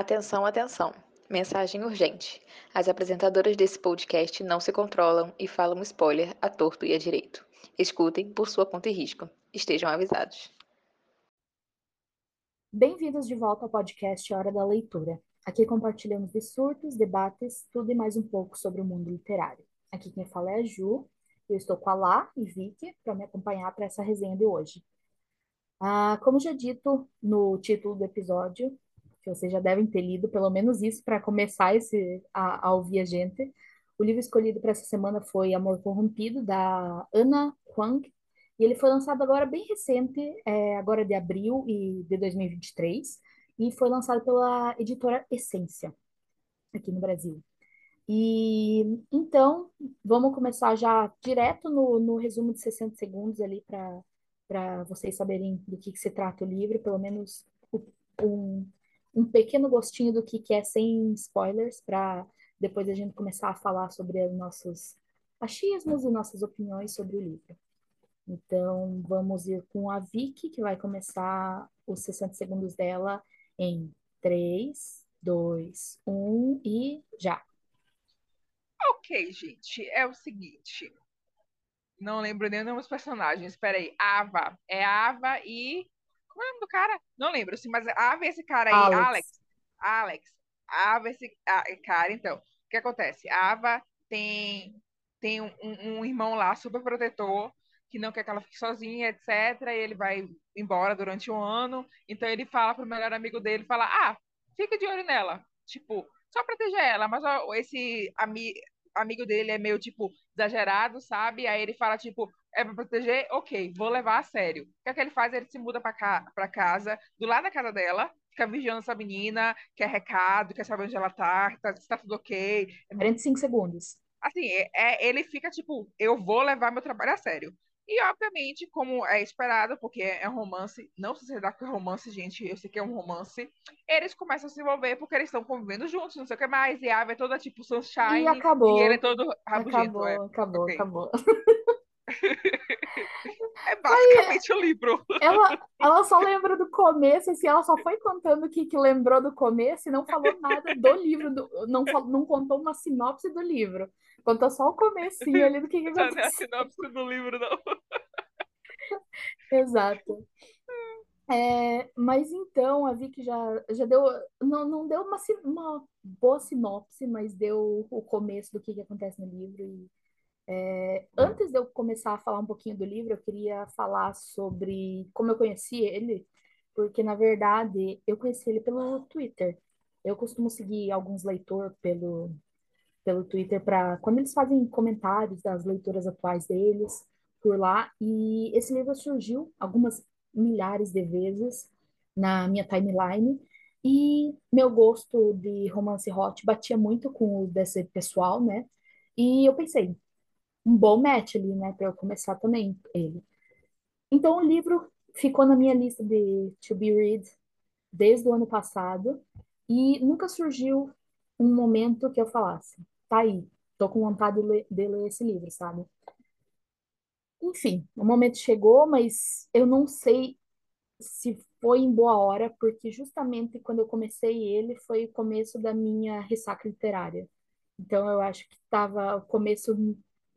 Atenção, atenção. Mensagem urgente. As apresentadoras desse podcast não se controlam e falam spoiler a torto e a direito. Escutem por sua conta e risco. Estejam avisados. Bem-vindos de volta ao podcast Hora da Leitura. Aqui compartilhamos de surtos, debates, tudo e mais um pouco sobre o mundo literário. Aqui quem fala é a Ju. Eu estou com a Lá e Vicky para me acompanhar para essa resenha de hoje. Ah, como já dito no título do episódio, que vocês já devem ter lido, pelo menos isso, para começar esse, a, a, ouvir a gente. O livro escolhido para essa semana foi Amor Corrompido, da Ana Huang, e ele foi lançado agora bem recente, é, agora de abril e de 2023, e foi lançado pela editora Essência, aqui no Brasil. E então, vamos começar já direto no, no resumo de 60 segundos ali para vocês saberem do que, que se trata o livro, pelo menos um, um pequeno gostinho do que, que é sem spoilers, para depois a gente começar a falar sobre os nossos achismos e nossas opiniões sobre o livro. Então, vamos ir com a Vicky, que vai começar os 60 segundos dela em 3, 2, 1 e já. Ok, gente, é o seguinte. Não lembro nem dos personagens. Espera aí. Ava. É Ava e qual é o nome do cara? Não lembro, assim, mas a ver esse cara aí, Alex. Alex. Alex. Ava, esse a, cara, então. O que acontece? A Ava tem, tem um, um, irmão lá, super protetor, que não quer que ela fique sozinha, etc. E ele vai embora durante um ano. Então ele fala pro melhor amigo dele, fala, ah, fica de olho nela. Tipo, só proteger ela. Mas ó, esse ami amigo dele é meio, tipo, exagerado, sabe? Aí ele fala, tipo, é pra proteger? Ok, vou levar a sério. O que é que ele faz? Ele se muda pra, ca casa, do lado da casa dela, fica vigiando essa menina, quer recado, quer saber onde ela tá, tá se tá tudo ok. 45 segundos. Assim, é, é, ele fica tipo, eu vou levar meu trabalho a sério. E, obviamente, como é esperado, porque é um romance, não se você dá com romance, gente, eu sei que é um romance, eles começam a se envolver porque eles estão convivendo juntos, não sei o que mais, e a Ava é toda tipo sunshine, e acabou. e ele é todo rabugento. Acabou, é. acabou, okay. acabou. É basicamente Aí, o livro. Ela, ela só lembra do começo, assim, ela só foi contando o que, que lembrou do começo e não falou nada do livro, do, não, não contou uma sinopse do livro. Contou só o comecinho ali do que, que aconteceu. Não é a sinopse do livro, não. Exato. É, mas então, a Vicky já, já deu, não, não deu uma, uma boa sinopse, mas deu o começo do que, que acontece no livro e é, antes de eu começar a falar um pouquinho do livro, eu queria falar sobre como eu conheci ele, porque na verdade eu conheci ele pelo Twitter. Eu costumo seguir alguns leitores pelo, pelo Twitter para quando eles fazem comentários das leituras atuais deles por lá. E esse livro surgiu algumas milhares de vezes na minha timeline. E meu gosto de romance hot batia muito com o desse pessoal, né? E eu pensei, um bom match ali, né, para eu começar também ele. Então o livro ficou na minha lista de to be read desde o ano passado e nunca surgiu um momento que eu falasse, tá aí, tô com vontade de ler, de ler esse livro, sabe? Enfim, o momento chegou, mas eu não sei se foi em boa hora, porque justamente quando eu comecei ele foi o começo da minha ressaca literária. Então eu acho que estava o começo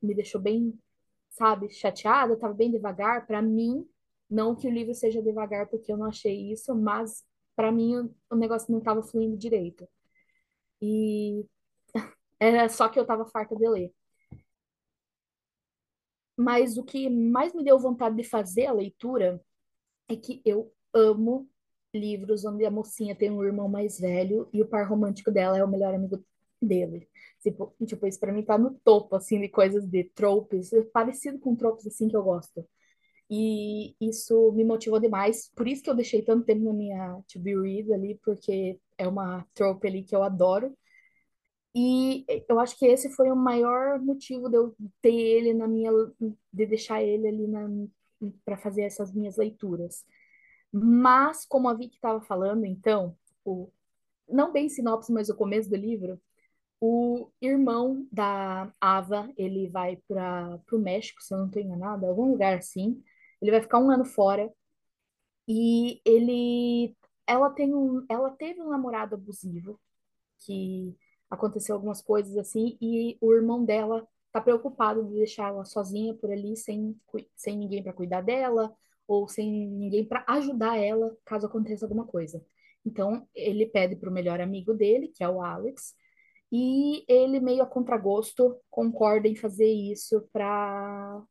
me deixou bem, sabe, chateada, estava bem devagar. Para mim, não que o livro seja devagar, porque eu não achei isso, mas para mim o, negócio não estava fluindo direito. E era só que eu estava farta de ler. Mas o que mais me deu vontade de fazer a leitura é que eu amo livros onde a mocinha tem um irmão mais velho e o par romântico dela é o melhor amigo dele. Tipo, tipo isso pra mim tá no topo, assim, de coisas de tropes, parecido com tropes, assim, que eu gosto. E isso me motivou demais, por isso que eu deixei tanto tempo na minha to be read ali, porque é uma trope ali que eu adoro. E eu acho que esse foi o maior motivo de eu ter ele na minha, de deixar ele ali na para fazer essas minhas leituras. Mas, como a Vicky estava falando, então, o, não bem sinopse, mas o começo do livro, o irmão da Ava, ele vai para o México, se eu não estou enganada, algum lugar assim. Ele vai ficar um ano fora. E ele ela tem um, ela teve um namorado abusivo, que aconteceu algumas coisas assim, e o irmão dela tá preocupado de deixar ela sozinha por ali, sem, sem ninguém para cuidar dela, ou sem ninguém para ajudar ela caso aconteça alguma coisa. Então, ele pede pro melhor amigo dele, que é o Alex, e ele, meio a contragosto, concorda em fazer isso para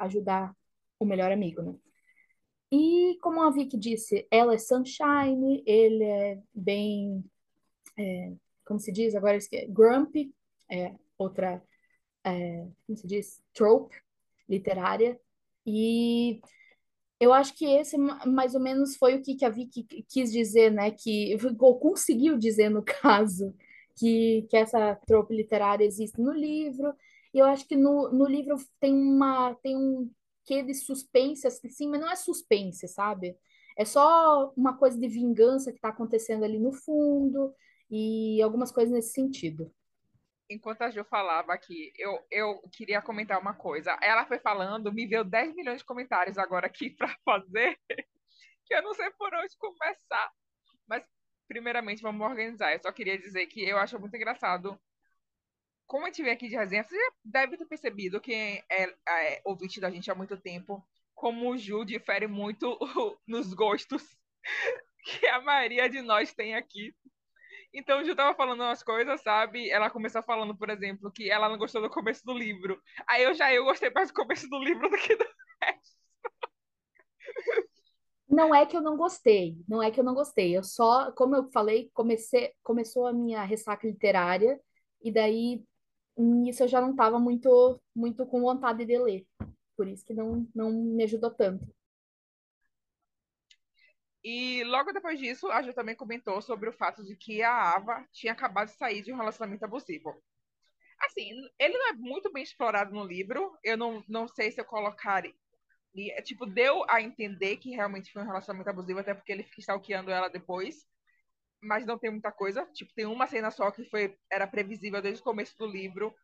ajudar o melhor amigo, né? E como a Vicky disse, ela é sunshine, ele é bem, é, como se diz agora, grumpy, é outra, é, como se diz, trope literária. E eu acho que esse mais ou menos foi o que, que a Vicky quis dizer, né? Que ou conseguiu dizer no caso que, que essa trope literária existe no livro. E eu acho que no, no livro tem uma tem um quê de suspense, assim, mas não é suspense, sabe? É só uma coisa de vingança que está acontecendo ali no fundo e algumas coisas nesse sentido. Enquanto a Jo falava aqui, eu, eu queria comentar uma coisa. Ela foi falando, me veio 10 milhões de comentários agora aqui para fazer, que eu não sei por onde começar. Mas, primeiramente, vamos organizar. Eu só queria dizer que eu acho muito engraçado como gente vem aqui de resenha, você já deve ter percebido, quem é, é ouvinte da gente há muito tempo, como o Ju difere muito nos gostos que a maioria de nós tem aqui. Então, o Ju tava falando umas coisas, sabe? Ela começou falando, por exemplo, que ela não gostou do começo do livro. Aí eu já eu gostei mais do começo do livro do que do. Não é que eu não gostei, não é que eu não gostei. Eu só, como eu falei, comecei, começou a minha ressaca literária e daí nisso eu já não estava muito, muito com vontade de ler. Por isso que não, não me ajudou tanto. E logo depois disso, a Ju também comentou sobre o fato de que a Ava tinha acabado de sair de um relacionamento abusivo. Assim, ele não é muito bem explorado no livro. Eu não, não sei se eu colocaria. Tipo, deu a entender que realmente foi um relacionamento abusivo, até porque ele fica stalkeando ela depois mas não tem muita coisa. Tipo, tem uma cena só que foi era previsível desde o começo do livro.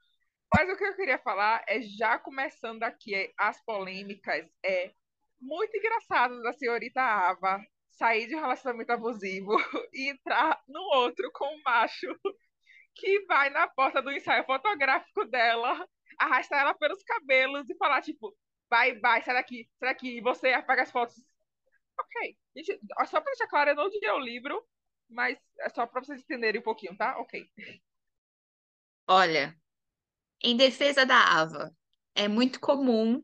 Mas o que eu queria falar é já começando aqui as polêmicas é muito engraçado da senhorita Ava sair de um relacionamento abusivo e entrar no outro com um macho que vai na porta do ensaio fotográfico dela, arrastar ela pelos cabelos e falar tipo, vai, vai, sai daqui, sai daqui, e você apaga as fotos. Ok. Gente, só pra deixar claro, eu não li o livro, mas é só para vocês entenderem um pouquinho, tá? Ok. Olha, em defesa da Ava, é muito comum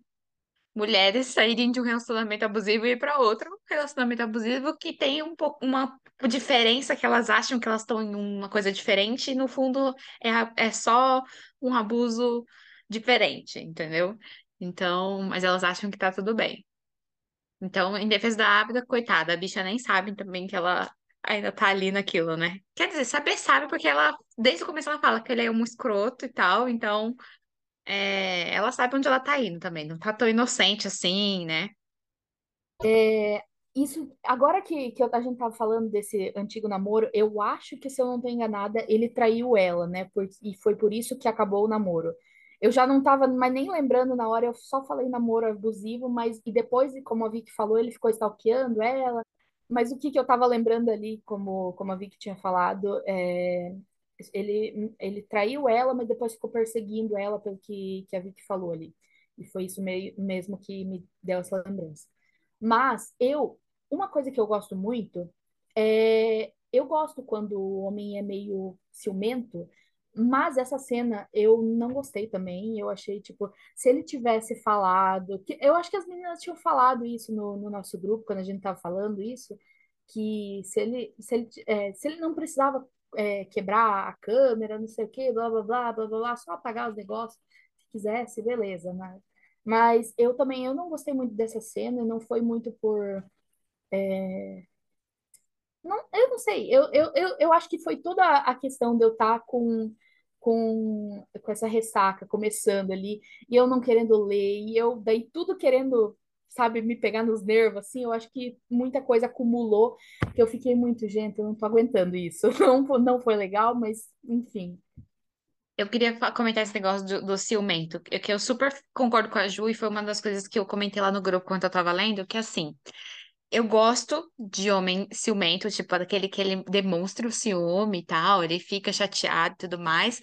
mulheres saírem de um relacionamento abusivo e ir para outro relacionamento abusivo que tem um pouco uma diferença que elas acham que elas estão em uma coisa diferente e no fundo é, é só um abuso diferente, entendeu? Então, mas elas acham que tá tudo bem. Então, em defesa da Ávida, coitada, a bicha nem sabe também que ela ainda tá ali naquilo, né? Quer dizer, saber sabe porque ela, desde o começo ela fala que ele é um escroto e tal, então é, ela sabe onde ela tá indo também, não tá tão inocente assim, né? É, isso, agora que, que a gente tava falando desse antigo namoro, eu acho que, se eu não tô enganada, ele traiu ela, né? Por, e foi por isso que acabou o namoro. Eu já não tava mais nem lembrando na hora, eu só falei namoro abusivo, mas e depois, como a Vicky falou, ele ficou stalkeando ela, mas o que, que eu estava lembrando ali, como, como a Vicky tinha falado, é, ele, ele traiu ela, mas depois ficou perseguindo ela pelo que, que a Vicky falou ali. E foi isso meio, mesmo que me deu essa lembrança. Mas eu, uma coisa que eu gosto muito é. Eu gosto quando o homem é meio ciumento, mas essa cena eu não gostei também. Eu achei, tipo, se ele tivesse falado. Que, eu acho que as meninas tinham falado isso no, no nosso grupo, quando a gente tava falando isso, que se ele, se ele, é, se ele não precisava é, quebrar a câmera, não sei o quê, blá blá blá blá blá, blá só apagar os negócios, se quisesse, beleza, né? Mas eu também eu não gostei muito dessa cena, não foi muito por. É, não, eu não sei, eu, eu, eu, eu acho que foi toda a questão de eu estar tá com com, com essa ressaca começando ali, e eu não querendo ler, e eu daí tudo querendo, sabe, me pegar nos nervos, assim, eu acho que muita coisa acumulou, que eu fiquei muito, gente, eu não tô aguentando isso. Não, não foi legal, mas enfim. Eu queria comentar esse negócio do, do ciumento, que eu super concordo com a Ju, e foi uma das coisas que eu comentei lá no grupo quando eu tava lendo, que assim, eu gosto de homem ciumento, tipo, daquele que ele demonstra o ciúme e tal, ele fica chateado e tudo mais.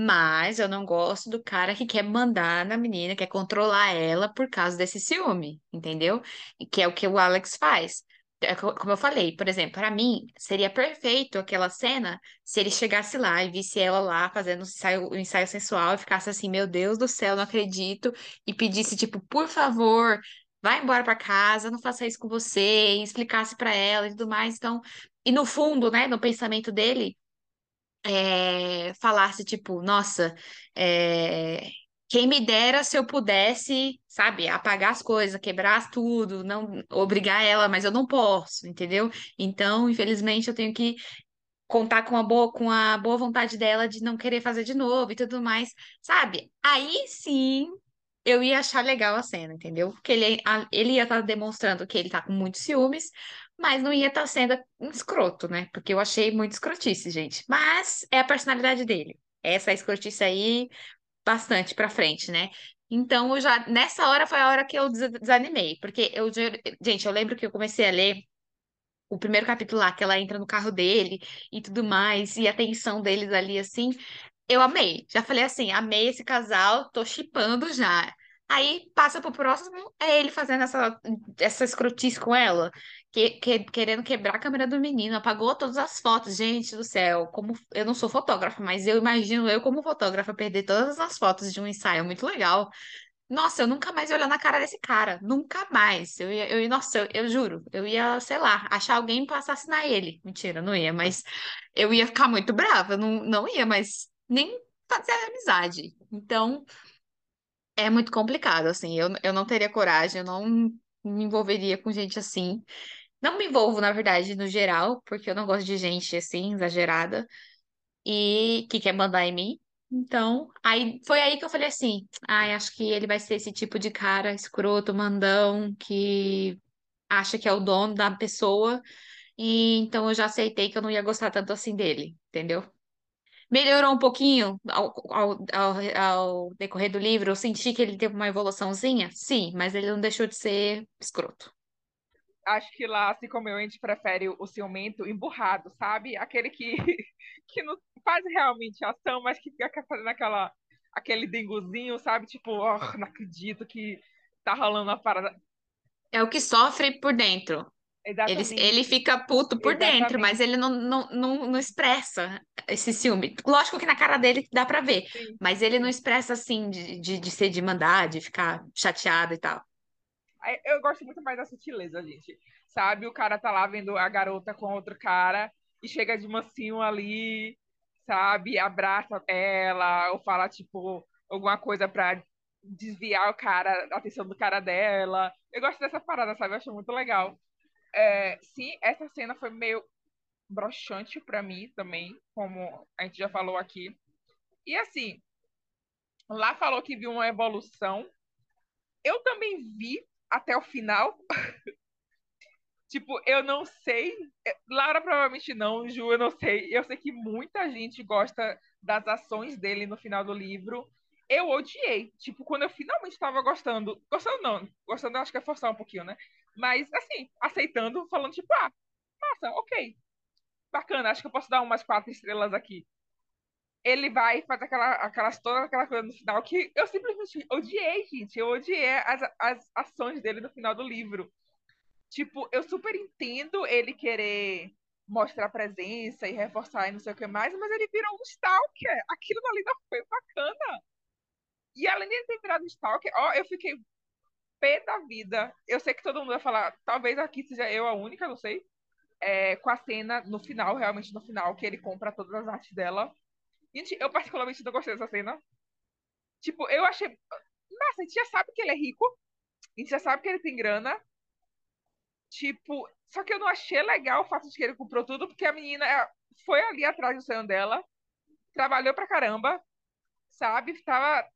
Mas eu não gosto do cara que quer mandar na menina, quer controlar ela por causa desse ciúme, entendeu? E que é o que o Alex faz. É co- Como eu falei, por exemplo, para mim seria perfeito aquela cena se ele chegasse lá e visse ela lá fazendo o ensaio, o ensaio sensual e ficasse assim, meu Deus do céu, não acredito, e pedisse tipo, por favor, vai embora para casa, não faça isso com você, explicasse para ela e tudo mais. Então, e no fundo, né, no pensamento dele é, falasse, tipo, nossa, é, quem me dera se eu pudesse, sabe, apagar as coisas, quebrar tudo, não obrigar ela, mas eu não posso, entendeu? Então, infelizmente, eu tenho que contar com a boa, com a boa vontade dela de não querer fazer de novo e tudo mais, sabe? Aí sim eu ia achar legal a cena, entendeu? Porque ele, ele ia estar demonstrando que ele tá com muitos ciúmes, mas não ia estar sendo um escroto, né? Porque eu achei muito escrotice, gente. Mas é a personalidade dele. Essa escrotice aí, bastante pra frente, né? Então, eu já, nessa hora foi a hora que eu des- desanimei, porque eu, gente, eu lembro que eu comecei a ler o primeiro capítulo lá, que ela entra no carro dele e tudo mais, e a tensão deles ali, assim, eu amei. Já falei assim, amei esse casal, tô shippando já. Aí passa pro próximo, é ele fazendo essa, essa escrotice com ela, que, que- querendo quebrar a câmera do menino, apagou todas as fotos. Gente do céu, como eu não sou fotógrafa, mas eu imagino eu como fotógrafa perder todas as fotos de um ensaio, muito legal. Nossa, eu nunca mais ia olhar na cara desse cara. Nunca mais. Eu ia, eu, nossa, eu, eu juro. Eu ia, sei lá, achar alguém pra assassinar ele. Mentira, não ia, mas eu ia ficar muito brava. Não, não ia, mas nem fazer amizade. Então, é muito complicado, assim. Eu, eu não teria coragem, eu não me envolveria com gente assim. Não me envolvo, na verdade, no geral, porque eu não gosto de gente assim, exagerada e que quer mandar em mim. Então, aí foi aí que eu falei assim: ai, acho que ele vai ser esse tipo de cara escroto, mandão, que acha que é o dono da pessoa, e então eu já aceitei que eu não ia gostar tanto assim dele, entendeu? Melhorou um pouquinho ao, ao, ao, ao decorrer do livro, eu senti que ele teve uma evoluçãozinha, sim, mas ele não deixou de ser escroto. Acho que lá, assim como eu, a gente prefere o ciumento emburrado, sabe? Aquele que, que não faz realmente ação, mas que fica fazendo aquela, aquele denguzinho, sabe? Tipo, oh, não acredito que tá rolando uma parada. É o que sofre por dentro. Ele, ele Exatamente. fica puto por dentro, mas Exatamente. ele não, não, não, não expressa esse ciúme. Lógico que na cara dele dá pra ver, Sim, mas ele não expressa assim de, de, de ser de mandar, de ficar chateado e tal. Eu gosto muito mais da sutileza, gente. Sabe? O cara tá lá vendo a garota com outro cara e chega de mansinho ali, sabe? Abraça ela ou fala, tipo, alguma coisa pra desviar o cara, a atenção do cara dela. Eu gosto dessa parada, sabe? Eu acho muito legal. É, sim, essa cena foi meio broxante pra mim também, como a gente já falou aqui. E assim, lá falou que viu uma evolução. Eu também vi até o final. Tipo, eu não sei. é, Laura provavelmente não, Ju, eu não sei. Eu sei que muita gente gosta das ações dele no final do livro. Eu odiei. Tipo, quando eu finalmente tava gostando. Gostando não. Gostando, acho que é forçar um pouquinho, né? Mas, assim, aceitando, falando, tipo, ah, massa, ok. Bacana, acho que eu posso dar umas quatro estrelas aqui. Ele vai e faz aquela, aquelas, toda aquela coisa no final que eu simplesmente odiei, gente. Eu odiei as, as ações dele no final do livro. Tipo, eu super entendo ele querer mostrar presença e reforçar e não sei o que mais, mas ele virou um stalker. Aquilo ali não foi bacana. E além de ter virado stalker, ó, eu fiquei pé da vida. Eu sei que todo mundo vai falar, talvez aqui seja eu a única, não sei. É, com a cena no final, realmente no final, que ele compra todas as artes dela. Gente, eu particularmente não gostei dessa cena. Tipo, eu achei. Nossa, a gente já sabe que ele é rico. A gente já sabe que ele tem grana. Tipo, só que eu não achei legal o fato de que ele comprou tudo, porque a menina foi ali atrás do sonho dela, trabalhou pra caramba, sabe? Tava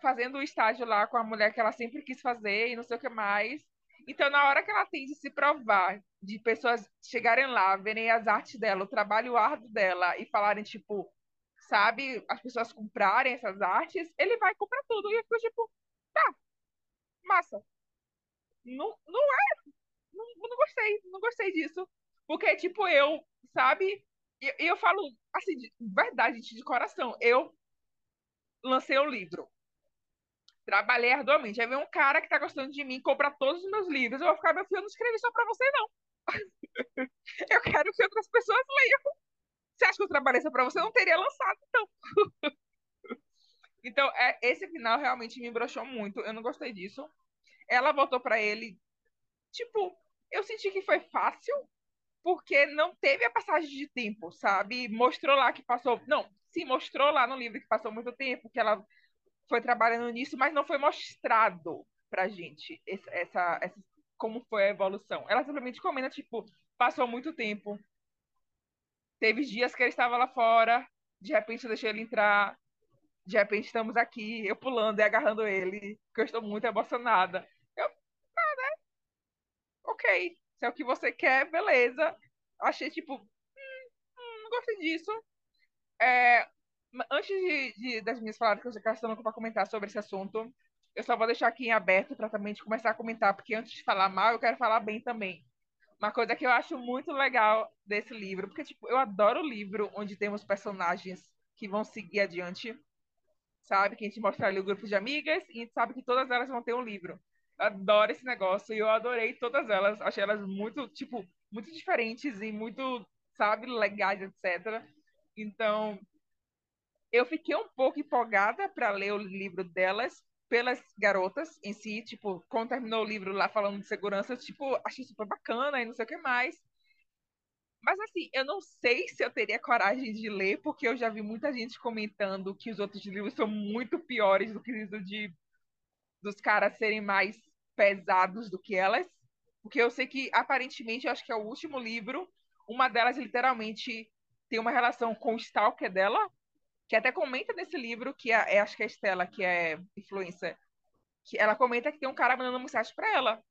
fazendo o estágio lá com a mulher que ela sempre quis fazer e não sei o que mais. Então, na hora que ela tem de se provar, de pessoas chegarem lá, verem as artes dela, o trabalho árduo dela e falarem, tipo, sabe, as pessoas comprarem essas artes, ele vai comprar tudo. E eu fico tipo, tá, massa. Não, não, não não gostei, não gostei disso. Porque, tipo, eu, sabe? E eu, eu falo, assim, de verdade, de coração. Eu lancei o livro. Trabalhei arduamente. Aí vem um cara que tá gostando de mim, compra todos os meus livros. Eu vou ficar, meu filho, eu não escrevi só pra você, não. eu quero que outras pessoas leiam. Você acha que eu trabalhei só pra você? Eu não teria lançado, então. então, é, esse final realmente me broxou muito. Eu não gostei disso. Ela voltou para ele. Tipo, eu senti que foi fácil, porque não teve a passagem de tempo, sabe? Mostrou lá que passou. Não, sim, mostrou lá no livro que passou muito tempo, que ela foi trabalhando nisso, mas não foi mostrado pra gente essa, essa, essa como foi a evolução. Ela simplesmente comenta, tipo, passou muito tempo. Teve dias que ele estava lá fora, de repente eu deixei ele entrar, de repente estamos aqui, eu pulando e agarrando ele, porque eu estou muito emocionada. Eu, ah, né? Ok, se é o que você quer, beleza. Achei, tipo, hum, hum, não gostei disso. É, antes de, de, das minhas palavras que eu estou para comentar sobre esse assunto, eu só vou deixar aqui em aberto para também começar a comentar, porque antes de falar mal, eu quero falar bem também. Uma coisa que eu acho muito legal desse livro, porque tipo, eu adoro o livro onde temos personagens que vão seguir adiante, sabe? Que a gente mostra ali o grupo de amigas e a gente sabe que todas elas vão ter um livro. Eu adoro esse negócio e eu adorei todas elas. Achei elas muito, tipo, muito diferentes e muito, sabe, legais, etc. Então, eu fiquei um pouco empolgada para ler o livro delas pelas garotas em si, tipo, quando terminou o livro lá falando de segurança, tipo, achei super bacana e não sei o que mais. Mas assim, eu não sei se eu teria coragem de ler, porque eu já vi muita gente comentando que os outros livros são muito piores do que o de dos caras serem mais pesados do que elas. Porque eu sei que, aparentemente, eu acho que é o último livro, uma delas literalmente tem uma relação com o stalker dela, que até comenta nesse livro, que é, acho que é a Estela, que é influência, que ela comenta que tem um cara mandando mensagem para ela,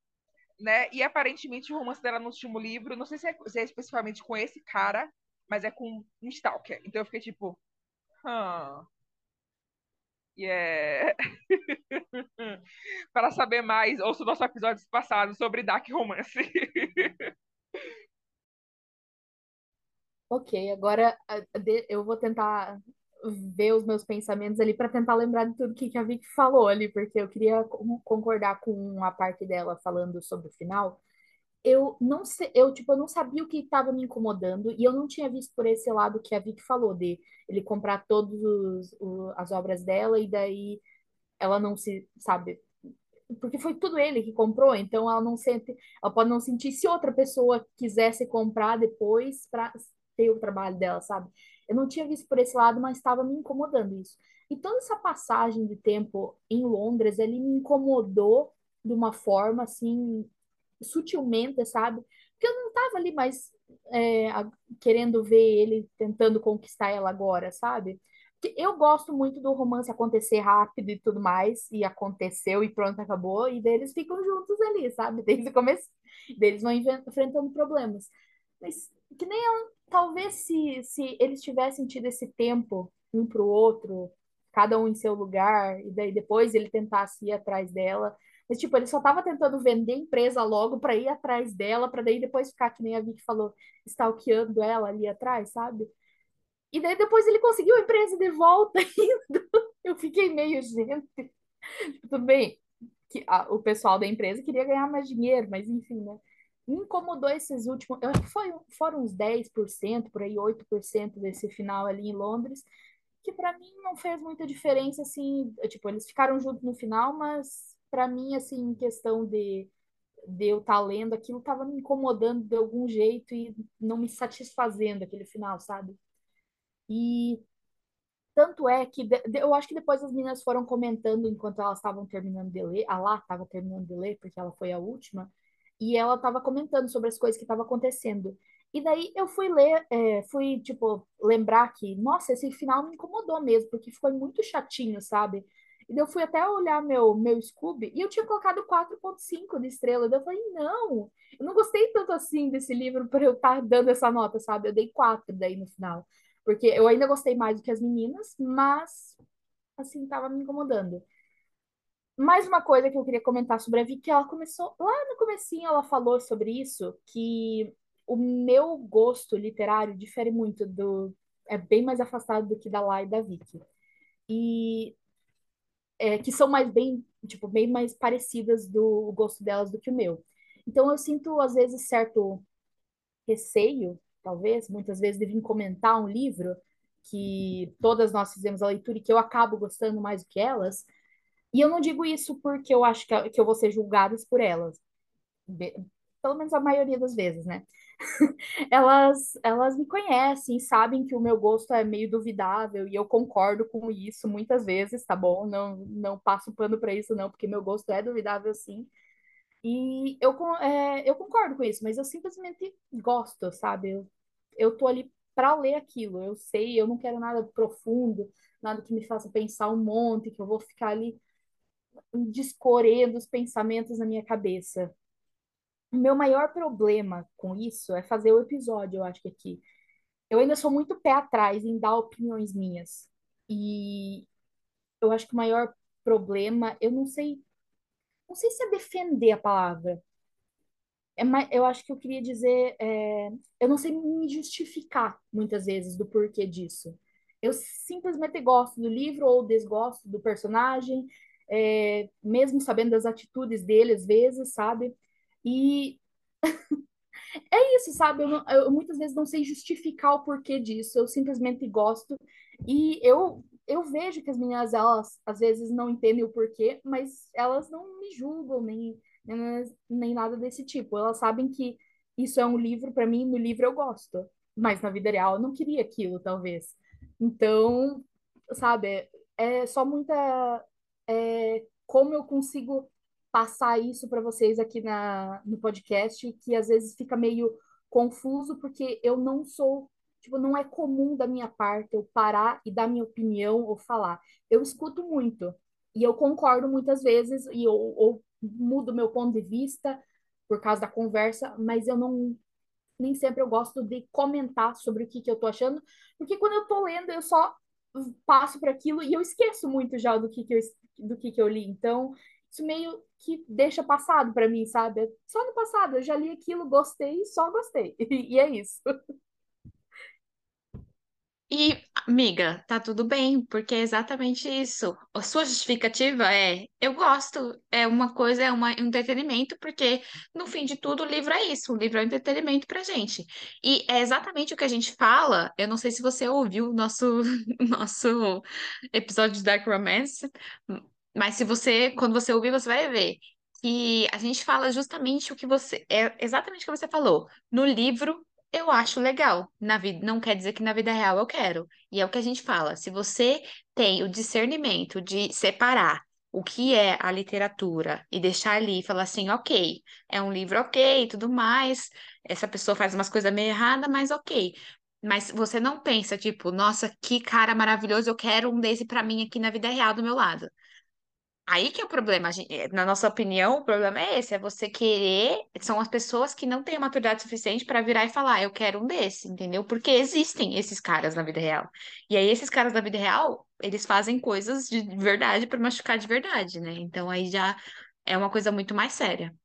né? E aparentemente o romance dela no último livro, não sei se é, se é especificamente com esse cara, mas é com um stalker. Então eu fiquei tipo, hum, Yeah. Para saber mais, ouça o nosso episódio passado sobre Dark Romance. ok, agora eu vou tentar ver os meus pensamentos ali para tentar lembrar de tudo que a Vicky falou ali, porque eu queria concordar com a parte dela falando sobre o final. Eu não sei, eu tipo, eu não sabia o que estava me incomodando e eu não tinha visto por esse lado que a Vicky falou de ele comprar todas as obras dela e daí ela não se, sabe, porque foi tudo ele que comprou, então ela não sente, ela pode não sentir se outra pessoa quisesse comprar depois para ter o trabalho dela, sabe? Eu não tinha visto por esse lado, mas estava me incomodando isso. E toda essa passagem de tempo em Londres, ele me incomodou de uma forma assim, sutilmente, sabe? Porque eu não estava ali mais é, querendo ver ele tentando conquistar ela agora, sabe? Eu gosto muito do romance acontecer rápido e tudo mais, e aconteceu e pronto, acabou, e deles ficam juntos ali, sabe? Desde o começo, deles vão enfrentando problemas. Mas que nem eu, talvez se, se eles tivessem tido esse tempo um para o outro, cada um em seu lugar, e daí depois ele tentasse ir atrás dela, mas, tipo, ele só tava tentando vender a empresa logo para ir atrás dela, para daí depois ficar, que nem a Vicky falou, stalkeando ela ali atrás, sabe? E daí depois ele conseguiu a empresa de volta ainda. Eu fiquei meio, gente. Tudo bem que a, o pessoal da empresa queria ganhar mais dinheiro, mas enfim, né? Incomodou esses últimos. Eu acho que foi, foram uns 10%, por aí 8% desse final ali em Londres, que para mim não fez muita diferença, assim. Tipo, eles ficaram juntos no final, mas para mim, assim, em questão de, de eu estar tá lendo, aquilo estava me incomodando de algum jeito e não me satisfazendo aquele final, sabe? E tanto é que de, eu acho que depois as meninas foram comentando enquanto elas estavam terminando de ler, a lá estava terminando de ler, porque ela foi a última, e ela estava comentando sobre as coisas que estavam acontecendo. E daí eu fui ler, é, fui, tipo, lembrar que, nossa, esse final me incomodou mesmo, porque foi muito chatinho, sabe? E eu fui até olhar meu, meu Scooby e eu tinha colocado 4.5 de estrela. Daí eu falei, não, eu não gostei tanto assim desse livro para eu estar tá dando essa nota, sabe? Eu dei 4 daí no final. Porque eu ainda gostei mais do que as meninas, mas assim, tava me incomodando. Mais uma coisa que eu queria comentar sobre a Vicky, ela começou lá no comecinho, ela falou sobre isso, que o meu gosto literário difere muito do é bem mais afastado do que da Lá e da Vicky. E é, que são mais bem, tipo, bem mais parecidas do gosto delas do que o meu. Então eu sinto às vezes certo receio, talvez, muitas vezes de vir comentar um livro que todas nós fizemos a leitura e que eu acabo gostando mais do que elas. E eu não digo isso porque eu acho que, que eu vou ser julgada por elas. Pelo menos a maioria das vezes, né? elas, elas me conhecem, sabem que o meu gosto é meio duvidável e eu concordo com isso muitas vezes, tá bom? Não, não passo pano para isso, não, porque meu gosto é duvidável sim. E eu, é, eu concordo com isso, mas eu simplesmente gosto, sabe? Eu, eu tô ali para ler aquilo, eu sei, eu não quero nada profundo, nada que me faça pensar um monte, que eu vou ficar ali discorrendo os pensamentos na minha cabeça. O meu maior problema com isso é fazer o episódio, eu acho que aqui. Eu ainda sou muito pé atrás em dar opiniões minhas. E eu acho que o maior problema, eu não sei, não sei se é defender a palavra. É, eu acho que eu queria dizer, é, eu não sei me justificar muitas vezes do porquê disso. Eu simplesmente gosto do livro ou desgosto do personagem, é, mesmo sabendo das atitudes dele às vezes, sabe? E é isso, sabe? Eu, eu, muitas vezes não sei justificar o porquê disso, eu simplesmente gosto. E eu, eu vejo que as meninas, elas às vezes não entendem o porquê, mas elas não me julgam, nem, nem, nem nada desse tipo. Elas sabem que isso é um livro, para mim, no livro eu gosto, mas na vida real eu não queria aquilo, talvez. Então, sabe, é só muita. É, como eu consigo passar isso para vocês aqui na, no podcast, que às vezes fica meio confuso, porque eu não sou, tipo, não é comum da minha parte eu parar e dar minha opinião ou falar. Eu escuto muito e eu concordo muitas vezes e eu, ou mudo meu ponto de vista por causa da conversa, mas eu não nem sempre eu gosto de comentar sobre o que, que eu tô achando, porque quando eu tô lendo eu só passo para aquilo e eu esqueço muito já do que, que eu do que, que eu li. Então, isso meio que deixa passado para mim, sabe? Só no passado, eu já li aquilo, gostei, só gostei. E é isso. E, amiga, tá tudo bem, porque é exatamente isso. A sua justificativa é, eu gosto, é uma coisa, é uma, um entretenimento, porque no fim de tudo o livro é isso, o livro é um entretenimento pra gente. E é exatamente o que a gente fala. Eu não sei se você ouviu o nosso, nosso episódio de Dark Romance, mas se você, quando você ouvir, você vai ver que a gente fala justamente o que você, é exatamente o que você falou. No livro, eu acho legal. Na vida, não quer dizer que na vida real eu quero. E é o que a gente fala. Se você tem o discernimento de separar o que é a literatura e deixar ali e falar assim, ok, é um livro ok, tudo mais. Essa pessoa faz umas coisas meio erradas, mas ok. Mas você não pensa, tipo, nossa, que cara maravilhoso, eu quero um desse pra mim aqui na vida real do meu lado. Aí que é o problema, eh, na nossa opinião, o problema é esse, é você querer, são as pessoas que não têm maturidade suficiente para virar e falar, eu quero um desse, entendeu? Porque existem esses caras na vida real. E aí esses caras na vida real, eles fazem coisas de verdade para machucar de verdade, né? Então aí já é uma coisa muito mais séria.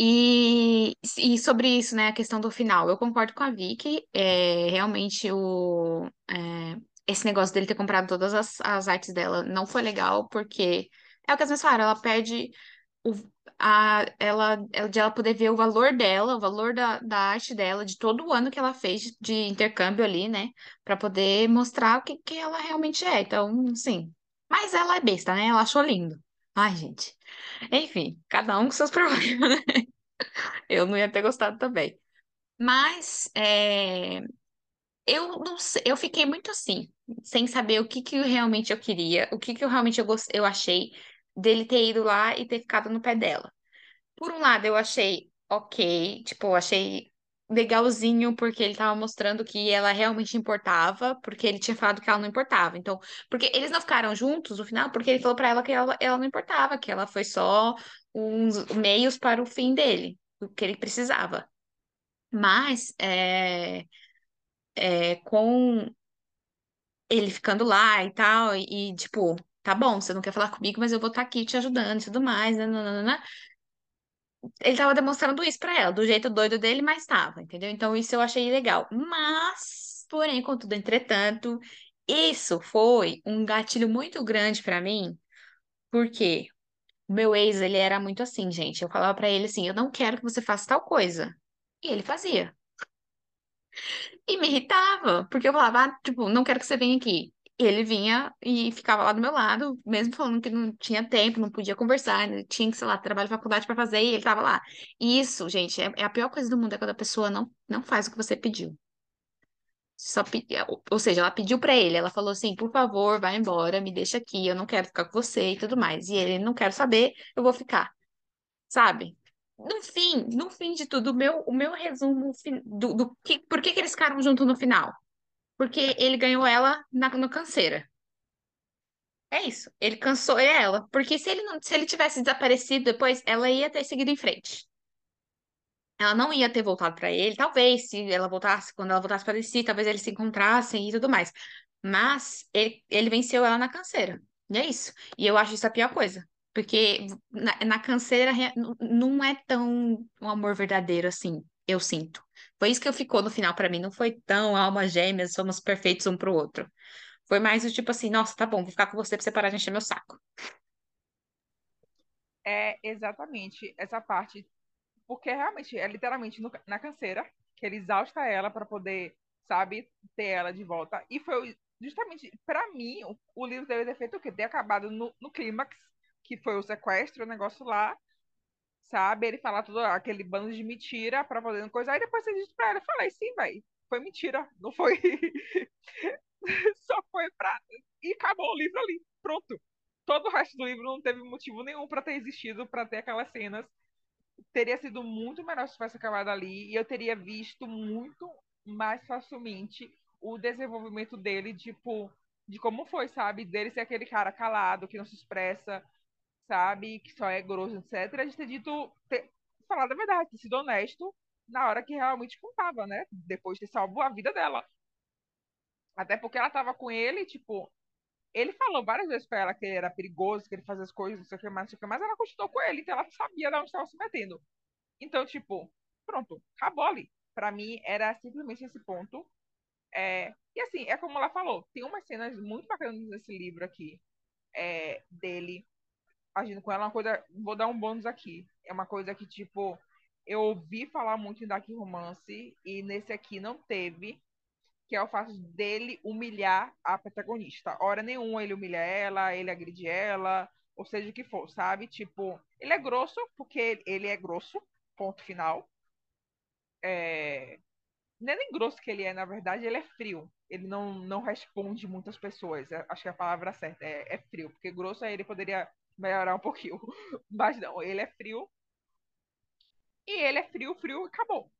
E, e sobre isso, né, a questão do final, eu concordo com a Vicky, é, realmente o, é, esse negócio dele ter comprado todas as, as artes dela não foi legal, porque é o que as pessoas falaram, ela perde o, a, ela, ela, de ela poder ver o valor dela, o valor da, da arte dela, de todo o ano que ela fez de intercâmbio ali, né? Pra poder mostrar o que, que ela realmente é. Então, sim. Mas ela é besta, né? Ela achou lindo. Ai, gente. Enfim, cada um com seus problemas, né? Eu não ia ter gostado também. Mas, é, eu não sei, eu fiquei muito assim, sem saber o que que realmente eu queria, o que que eu realmente eu, gost... eu achei dele ter ido lá e ter ficado no pé dela. Por um lado, eu achei ok, tipo, achei legalzinho porque ele tava mostrando que ela realmente importava, porque ele tinha falado que ela não importava. Então, porque eles não ficaram juntos no final, porque ele falou para ela que ela, ela não importava, que ela foi só uns meios para o fim dele, o que ele precisava. Mas, é é, com ele ficando lá e tal, e, e, tipo, tá bom, você não quer falar comigo, mas eu vou estar aqui te ajudando e tudo mais, nananana. Ele tava demonstrando isso pra ela, do jeito doido dele, mas tava, entendeu? Então isso eu achei legal. Mas, porém, contudo, entretanto, isso foi um gatilho muito grande pra mim, porque o meu ex, ele era muito assim, gente. Eu falava pra ele assim, eu não quero que você faça tal coisa. E ele fazia. E me irritava, porque eu falava, ah, tipo, não quero que você venha aqui. Ele vinha e ficava lá do meu lado, mesmo falando que não tinha tempo, não podia conversar, tinha que, sei lá, trabalho, faculdade pra fazer, e ele tava lá. E isso, gente, é, é a pior coisa do mundo, é quando a pessoa não, não faz o que você pediu. Só pe... Ou seja, ela pediu pra ele, ela falou assim, por favor, vai embora, me deixa aqui, eu não quero ficar com você e tudo mais. E ele, não quero saber, eu vou ficar, sabe? No fim, no fim de tudo, o meu, o meu resumo do, do que, por que que eles ficaram juntos no final? Porque ele ganhou ela na, no canseira. É isso. Ele cansou ela. Porque se ele não, se ele tivesse desaparecido depois, ela ia ter seguido em frente. Ela não ia ter voltado pra ele. Talvez, se ela voltasse, quando ela voltasse para si, talvez eles se encontrassem e tudo mais. Mas ele, ele venceu ela na canseira. E é isso. E eu acho isso a pior coisa. Porque na, na canseira não é tão um amor verdadeiro assim, eu sinto. Foi isso que ficou no final pra mim. Não foi tão almas gêmeas, somos perfeitos um pro outro. Foi mais o tipo assim, nossa, tá bom, vou ficar com você pra você parar de encher meu saco. É exatamente essa parte, porque realmente é literalmente no- na canseira que ele exausta ela para poder, sabe, ter ela de volta. E foi justamente, para mim, o, o livro deve ter feito o quê? Ter acabado no, no clímax, que foi o sequestro, o negócio lá, sabe? Ele falar tudo aquele bando de mentira pra poder coisa. Aí depois você disse pra ela, eu falei, sim, velho, foi mentira, não foi. Só foi pra. E acabou o livro ali, pronto. Todo o resto do livro não teve motivo nenhum pra ter existido, pra ter aquelas cenas. Teria sido muito melhor se tivesse acabado ali, e eu teria visto muito mais facilmente o desenvolvimento dele, tipo, de como foi, sabe? Dele ser aquele cara calado, que não se expressa, sabe? Que só é grosso, etc. A gente ter dito, ter falado a verdade, ter sido honesto na hora que realmente contava, né? Depois de ter salvo a vida dela. Até porque ela tava com ele, tipo, ele falou várias vezes pra ela que ele era perigoso, que ele fazia as coisas, não sei o que mais, não sei o que mais, ela continuou com ele, então ela sabia de onde estava se metendo. Então, tipo, pronto, acabou ali. Pra mim, era simplesmente esse ponto. É... E assim, é como ela falou, tem umas cenas muito bacanas nesse livro aqui, é, dele agindo com ela, uma coisa, vou dar um bônus aqui. É uma coisa que, tipo, eu ouvi falar muito em Dark Romance e nesse aqui não teve, que é o fato dele humilhar a protagonista. Hora nenhuma ele humilha ela, ele agride ela, ou seja o que for, sabe? Tipo, ele é grosso, porque ele é grosso, ponto final. É... Não é nem grosso que ele é, na verdade, ele é frio. Ele não, não responde muitas pessoas. É- Acho que a palavra certa é, é frio, porque grosso aí ele poderia melhorar um pouquinho. Mas não, ele é frio. E ele é frio, frio acabou.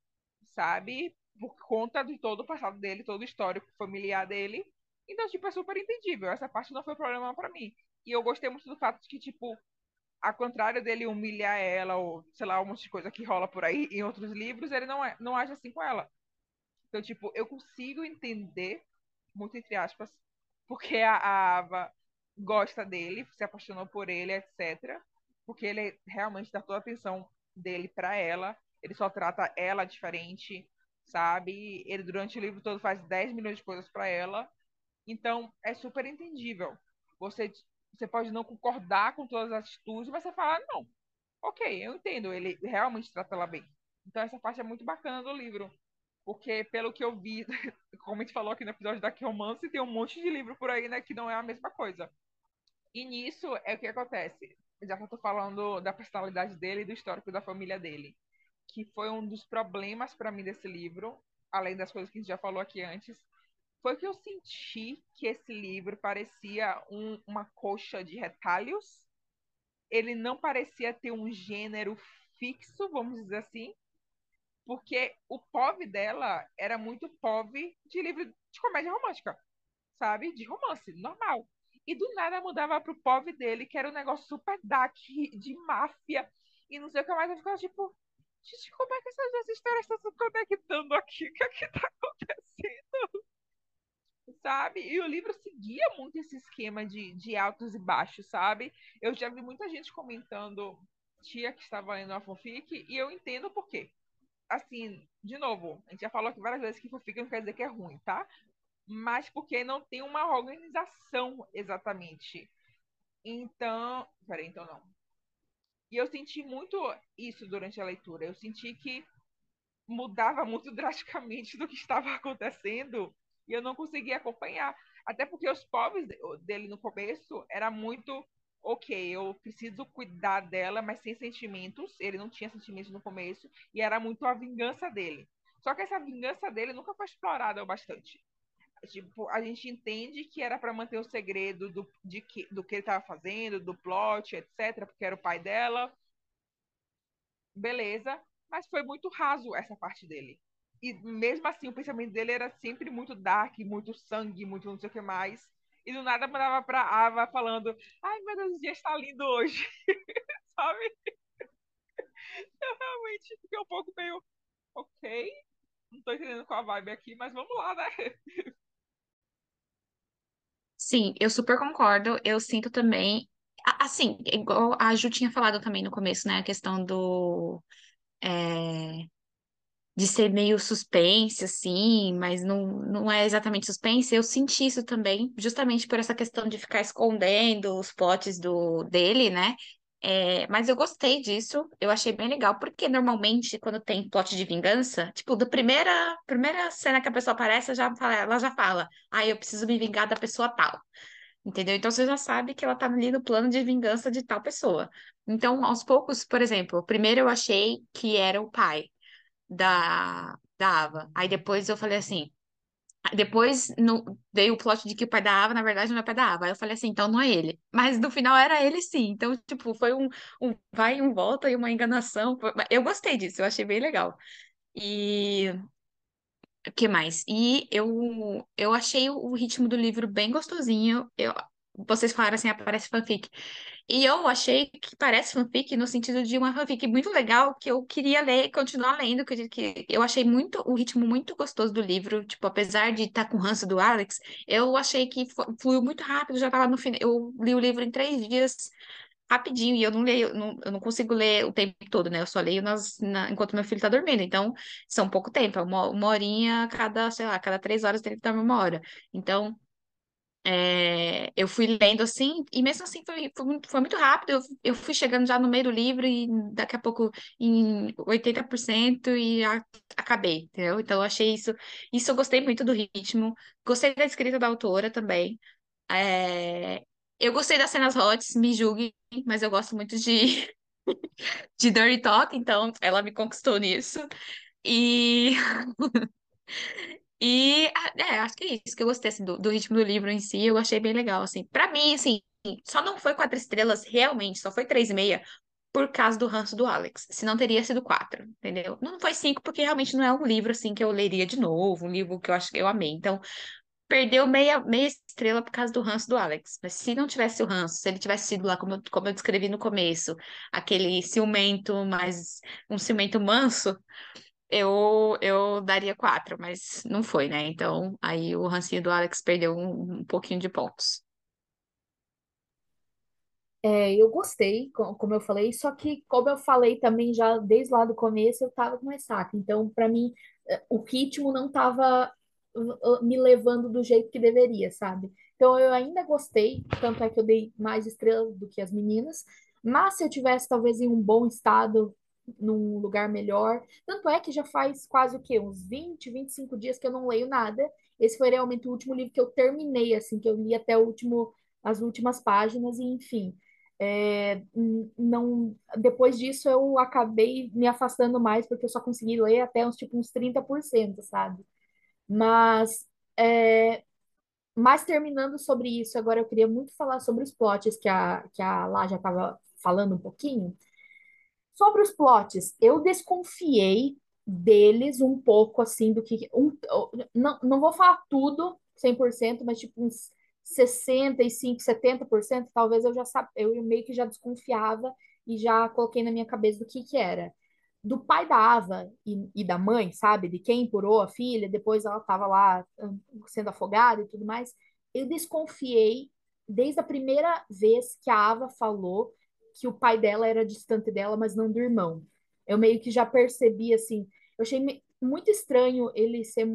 Sabe? Por conta de todo o passado dele, todo o histórico familiar dele. Então, tipo, é super entendível. Essa parte não foi problema pra mim. E eu gostei muito do fato de que, tipo, a contrário dele humilhar ela, ou sei lá, um monte de coisa que rola por aí em outros livros, ele não, é, não age assim com ela. Então, tipo, eu consigo entender, muito entre aspas, porque a, a Ava gosta dele, se apaixonou por ele, etc. Porque ele realmente dá toda a atenção dele pra ela. Ele só trata ela diferente, sabe? Ele, durante o livro todo, faz 10 milhões de coisas pra ela. Então, é super entendível. Você, você pode não concordar com todas as atitudes, mas você fala, não, ok, eu entendo, ele realmente trata ela bem. Então, essa parte é muito bacana do livro. Porque, pelo que eu vi, como a gente falou aqui no episódio da Romance, tem um monte de livro por aí, né, que não é a mesma coisa. E nisso é o que acontece. Já que eu tô falando da personalidade dele e do histórico da família dele. Que foi um dos problemas para mim desse livro, além das coisas que a gente já falou aqui antes, foi que eu senti que esse livro parecia um- uma coxa de retalhos. Ele não parecia ter um gênero fixo, vamos dizer assim, porque o POV dela era muito POV de livro de comédia romântica, sabe? De romance, normal. E do nada mudava pro POV dele, que era um negócio super dark, de máfia, e não sei o que mais. Eu ficava tipo, gente, como é que essas duas histórias estão se conectando aqui? O que é que tá acontecendo? sabe? E o livro seguia muito esse esquema de, de altos e baixos, sabe? Eu já vi muita gente comentando, tia que estava lendo a fanfic, e eu entendo por quê. Assim, de novo, a gente já falou aqui várias vezes que fanfic não quer dizer que é ruim, tá? Mas porque não tem uma organização exatamente. Então. Peraí, então não. E eu senti muito isso durante a leitura. Eu senti que mudava muito drasticamente do que estava acontecendo e eu não conseguia acompanhar. Até porque os povos dele no começo era muito ok, eu preciso cuidar dela, mas sem sentimentos. Ele não tinha sentimentos no começo e era muito a vingança dele. Só que essa vingança dele nunca foi explorada o bastante. Tipo, a gente entende que era para manter o segredo do, de que, do que ele estava fazendo, do plot, etc., porque era o pai dela. Beleza, mas foi muito raso essa parte dele. E mesmo assim, o pensamento dele era sempre muito dark, muito sangue, muito não sei o que mais. E do nada mandava pra Ava falando: Ai meu Deus, o dia está lindo hoje. Sabe? Eu realmente fiquei um pouco meio. Ok, não tô entendendo qual a vibe aqui, mas vamos lá, né? Sim, eu super concordo. Eu sinto também. Assim, igual a Ju tinha falado também no começo, né? A questão do. É, de ser meio suspense, assim, mas não, não é exatamente suspense. Eu senti isso também, justamente por essa questão de ficar escondendo os plots do, dele, né? É, mas eu gostei disso, eu achei bem legal, porque normalmente quando tem plot de vingança, tipo, da primeira, primeira cena que a pessoa aparece, já fala, ela já fala, ah, eu preciso me vingar da pessoa tal. Entendeu? Então você já sabe que ela tá ali no plano de vingança de tal pessoa. Então, aos poucos, por exemplo, primeiro eu achei que era o pai da, da Ava. Aí depois eu falei assim, depois no, veio o plot de que o pai da Ava, na verdade, não é o pai da Ava. Aí eu falei assim, então não é ele. Mas no final era ele sim. Então, tipo, foi um, um vai e um volta e uma enganação. Eu gostei disso, eu achei bem legal. E o que mais? E eu, eu achei o ritmo do livro bem gostosinho. Eu, vocês falaram assim, aparece fanfic. E eu achei que parece fanfic no sentido de uma fanfic muito legal que eu queria ler, continuar lendo, que eu achei muito o ritmo muito gostoso do livro, tipo, apesar de estar tá com o ranço do Alex, eu achei que fluiu muito rápido, já estava no final, eu li o livro em três dias, rapidinho, e eu não leio, não, eu não consigo ler o tempo todo, né? Eu só leio nas, na, enquanto meu filho tá dormindo, então são pouco tempo, é uma, uma horinha cada, sei lá, cada três horas tem que dormir uma hora. Então, é, eu fui lendo assim, e mesmo assim foi, foi, foi muito rápido. Eu, eu, fui chegando já no meio do livro e daqui a pouco em 80% e a, acabei, entendeu? Então eu achei isso. Isso eu gostei muito do ritmo. Gostei da escrita da autora também. É, eu gostei das cenas hot, me julguem, mas eu gosto muito de, de Dirty Talk, então ela me conquistou nisso. E E, é, acho que é isso que eu gostei, assim, do, do ritmo do livro em si, eu achei bem legal, assim. Pra mim, assim, só não foi quatro estrelas, realmente, só foi três e meia por causa do ranço do Alex. Se não teria sido quatro, entendeu? Não foi cinco, porque realmente não é um livro, assim, que eu leria de novo, um livro que eu acho que eu amei. Então, perdeu meia, meia estrela por causa do ranço do Alex. Mas se não tivesse o ranço, se ele tivesse sido lá, como eu, como eu descrevi no começo, aquele ciumento, mas um ciumento manso, eu, eu daria quatro, mas não foi, né? Então, aí o rancinho do Alex perdeu um, um pouquinho de pontos. É, eu gostei, co- como eu falei, só que, como eu falei também já desde lá do começo, eu tava com ressaca. Então, para mim, eh, o ritmo não tava me levando do jeito que deveria, sabe? Então, eu ainda gostei, tanto é que eu dei mais estrelas do que as meninas, mas se eu tivesse talvez em um bom estado, num lugar melhor, tanto é que já faz quase o quê? Uns 20, 25 dias que eu não leio nada. Esse foi realmente o último livro que eu terminei, assim, que eu li até o último, as últimas páginas, e enfim. É, não, depois disso eu acabei me afastando mais porque eu só consegui ler até uns tipo uns 30%, sabe? Mas é, mas terminando sobre isso, agora eu queria muito falar sobre os plots que a, que a Lá já estava falando um pouquinho. Sobre os plots, eu desconfiei deles um pouco assim do que um, não, não vou falar tudo 100%, mas tipo uns 65, 70%, talvez eu já eu meio que já desconfiava e já coloquei na minha cabeça do que que era. do pai da Ava e, e, da mãe, sabe? De quem empurrou a filha, depois ela estava lá hum, sendo afogada e tudo mais. Eu desconfiei desde a primeira vez que a Ava falou que o pai dela era distante dela, mas não do irmão. Eu meio que já percebi assim. Eu achei muito estranho ele ser.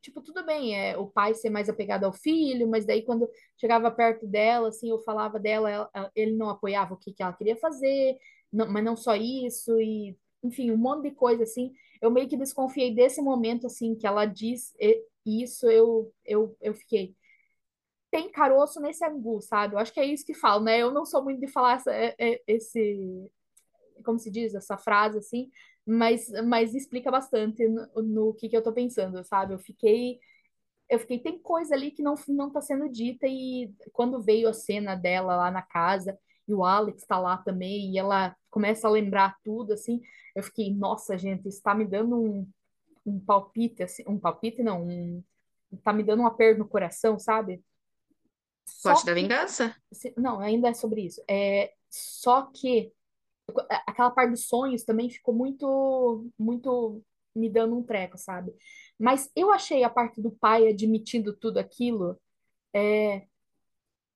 Tipo, tudo bem, é o pai ser mais apegado ao filho, mas daí quando chegava perto dela, assim, eu falava dela, ela, ele não apoiava o que, que ela queria fazer, não, mas não só isso, e enfim, um monte de coisa assim. Eu meio que desconfiei desse momento assim que ela diz isso, eu eu, eu fiquei tem caroço nesse angu, sabe? Eu acho que é isso que falo, né? Eu não sou muito de falar essa, é, é, esse, como se diz, essa frase assim, mas, mas explica bastante no, no que, que eu tô pensando, sabe? Eu fiquei, eu fiquei, tem coisa ali que não, não tá sendo dita e quando veio a cena dela lá na casa e o Alex tá lá também e ela começa a lembrar tudo, assim, eu fiquei, nossa, gente, está me dando um, um palpite, assim, um palpite não, um, tá me dando um aperto no coração, sabe? Só da vingança? Não, ainda é sobre isso. É, só que aquela parte dos sonhos também ficou muito, muito me dando um treco, sabe? Mas eu achei a parte do pai admitindo tudo aquilo é,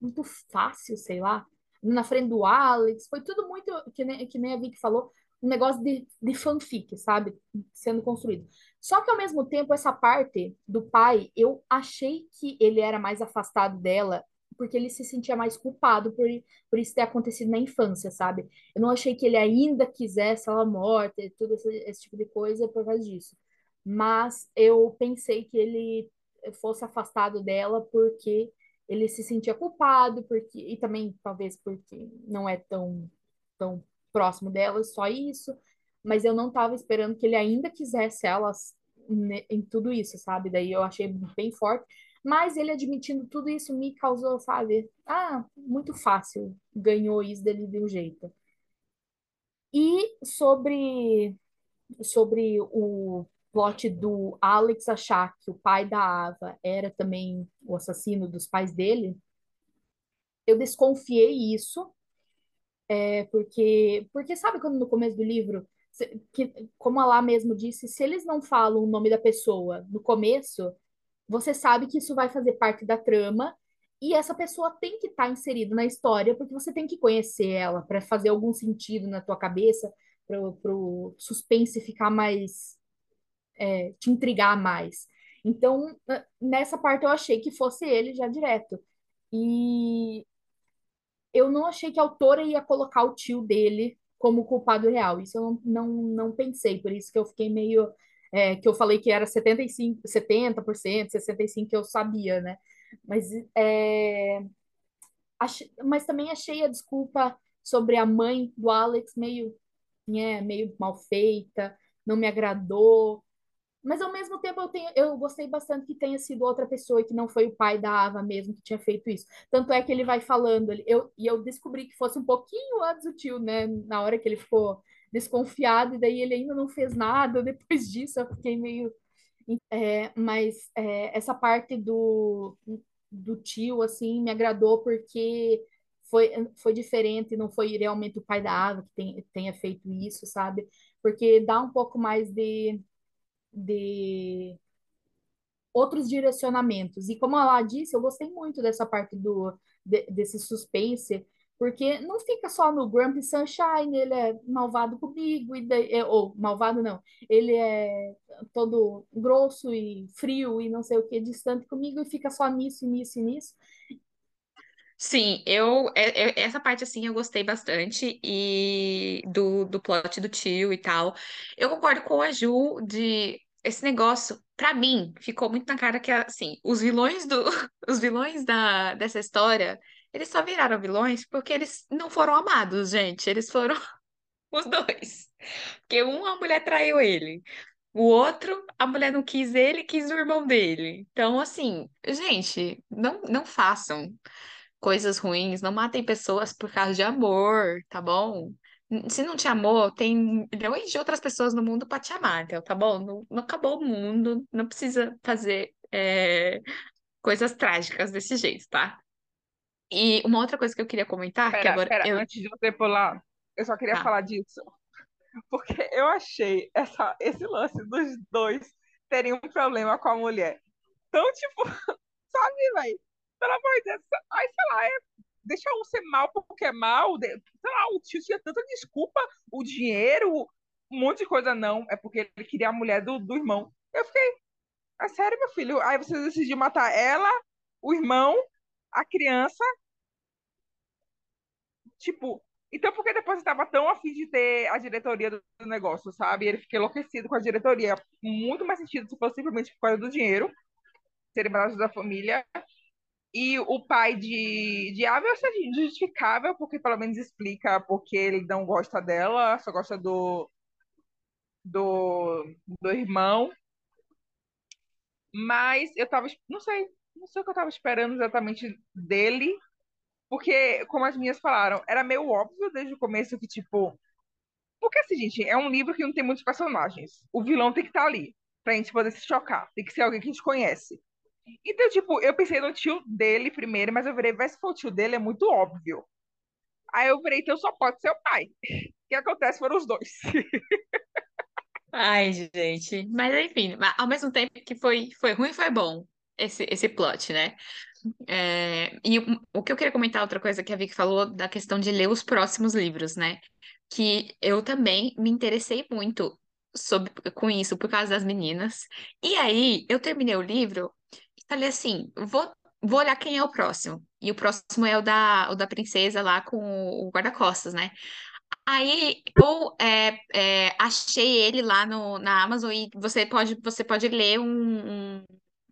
muito fácil, sei lá. Na frente do Alex, foi tudo muito, que nem, que nem a Vicky falou, um negócio de, de fanfic, sabe? Sendo construído. Só que ao mesmo tempo, essa parte do pai, eu achei que ele era mais afastado dela porque ele se sentia mais culpado por, por isso ter acontecido na infância, sabe? Eu não achei que ele ainda quisesse ela morta e tudo esse, esse tipo de coisa por causa disso. Mas eu pensei que ele fosse afastado dela porque ele se sentia culpado, porque e também talvez porque não é tão tão próximo dela, só isso. Mas eu não estava esperando que ele ainda quisesse elas em tudo isso, sabe? Daí eu achei bem forte. Mas ele admitindo tudo isso me causou, sabe? Ah, muito fácil. Ganhou isso dele de um jeito. E sobre, sobre o plot do Alex achar que o pai da Ava era também o assassino dos pais dele, eu desconfiei isso, é, porque, porque sabe quando no começo do livro, que, como a lá mesmo disse, se eles não falam o nome da pessoa no começo, você sabe que isso vai fazer parte da trama e essa pessoa tem que estar tá inserida na história porque você tem que conhecer ela para fazer algum sentido na tua cabeça, para o suspense ficar mais, é, te intrigar mais. Então, nessa parte eu achei que fosse ele já direto. E eu não achei que a autora ia colocar o tio dele como culpado real. Isso eu não, não, não pensei, por isso que eu fiquei meio é, que eu falei que era 75, 70%, 65% que eu sabia, né? Mas, é, mas também achei a desculpa sobre a mãe do Alex meio, né, meio mal feita, não me agradou. Mas ao mesmo tempo eu, tenho, eu gostei bastante que tenha sido outra pessoa e que não foi o pai da Ava mesmo que tinha feito isso. Tanto é que ele vai falando, eu, e eu descobri que fosse um pouquinho antes do tio, né? Na hora que ele ficou desconfiado, e daí ele ainda não fez nada. Depois disso, eu fiquei meio. É, mas é, essa parte do, do tio, assim, me agradou porque foi, foi diferente, não foi realmente o pai da Ava que tem, tenha feito isso, sabe? Porque dá um pouco mais de, de outros direcionamentos. E como ela disse, eu gostei muito dessa parte do, de, desse suspense, porque não fica só no Grumpy Sunshine, ele é malvado comigo, e daí, é, ou malvado não, ele é todo grosso e frio e não sei o que, distante comigo, e fica só nisso, nisso e nisso. Sim, eu, é, é, essa parte assim eu gostei bastante e do, do plot do tio e tal. Eu concordo com a Ju de esse negócio, pra mim, ficou muito na cara que assim, os vilões do os vilões da dessa história eles só viraram vilões porque eles não foram amados, gente. Eles foram os dois. Porque um, a mulher traiu ele. O outro, a mulher não quis ele, quis o irmão dele. Então, assim, gente, não, não façam coisas ruins, não matem pessoas por causa de amor, tá bom? Se não te amou, tem milhões de outras pessoas no mundo para te amar, então, tá bom? Não, não acabou o mundo, não precisa fazer é, coisas trágicas desse jeito, tá? E uma outra coisa que eu queria comentar, que Pera, agora pera, eu. antes de você pular, eu só queria Tá. falar disso. Porque eu achei essa, esse lance dos dois terem um problema com a mulher. Então, tipo, sabe, velho? Pelo amor de Deus. Aí, sei lá, é, deixa um ser mal porque é mal. Sei lá, o tio tinha tanta desculpa, o dinheiro, um monte de coisa. Não, é porque ele queria a mulher do, do irmão. Eu fiquei, é sério, meu filho? Aí você decidiu matar ela, o irmão, a criança. Tipo, então por que depois estava tão afim de ter a diretoria do negócio, sabe? Ele fica enlouquecido com a diretoria. Muito mais sentido se fosse simplesmente por causa do dinheiro, ser embaixo da família. E o pai de, de Ava é justificável, porque pelo menos explica porque ele não gosta dela, só gosta do, do, do irmão. Mas eu tava, não sei, não sei o que eu tava esperando exatamente dele, porque, como as minhas falaram, era meio óbvio desde o começo que, tipo. Porque assim, gente, é um livro que não tem muitos personagens. O vilão tem que estar ali, pra gente poder se chocar. Tem que ser alguém que a gente conhece. Então, tipo, eu pensei no tio dele primeiro, mas eu virei, vai se for o tio dele, é muito óbvio. Aí eu virei, então só pode ser o pai. O que acontece foram os dois. Ai, gente. Mas enfim, ao mesmo tempo que foi, foi ruim, foi bom esse, esse plot, né? É, e o, o que eu queria comentar, outra coisa que a Vicky falou, da questão de ler os próximos livros, né? Que eu também me interessei muito sobre, com isso, por causa das meninas. E aí, eu terminei o livro e falei assim: vou, vou olhar quem é o próximo. E o próximo é o da, o da princesa lá com o guarda-costas, né? Aí eu é, é, achei ele lá no, na Amazon e você pode, você pode ler um, um,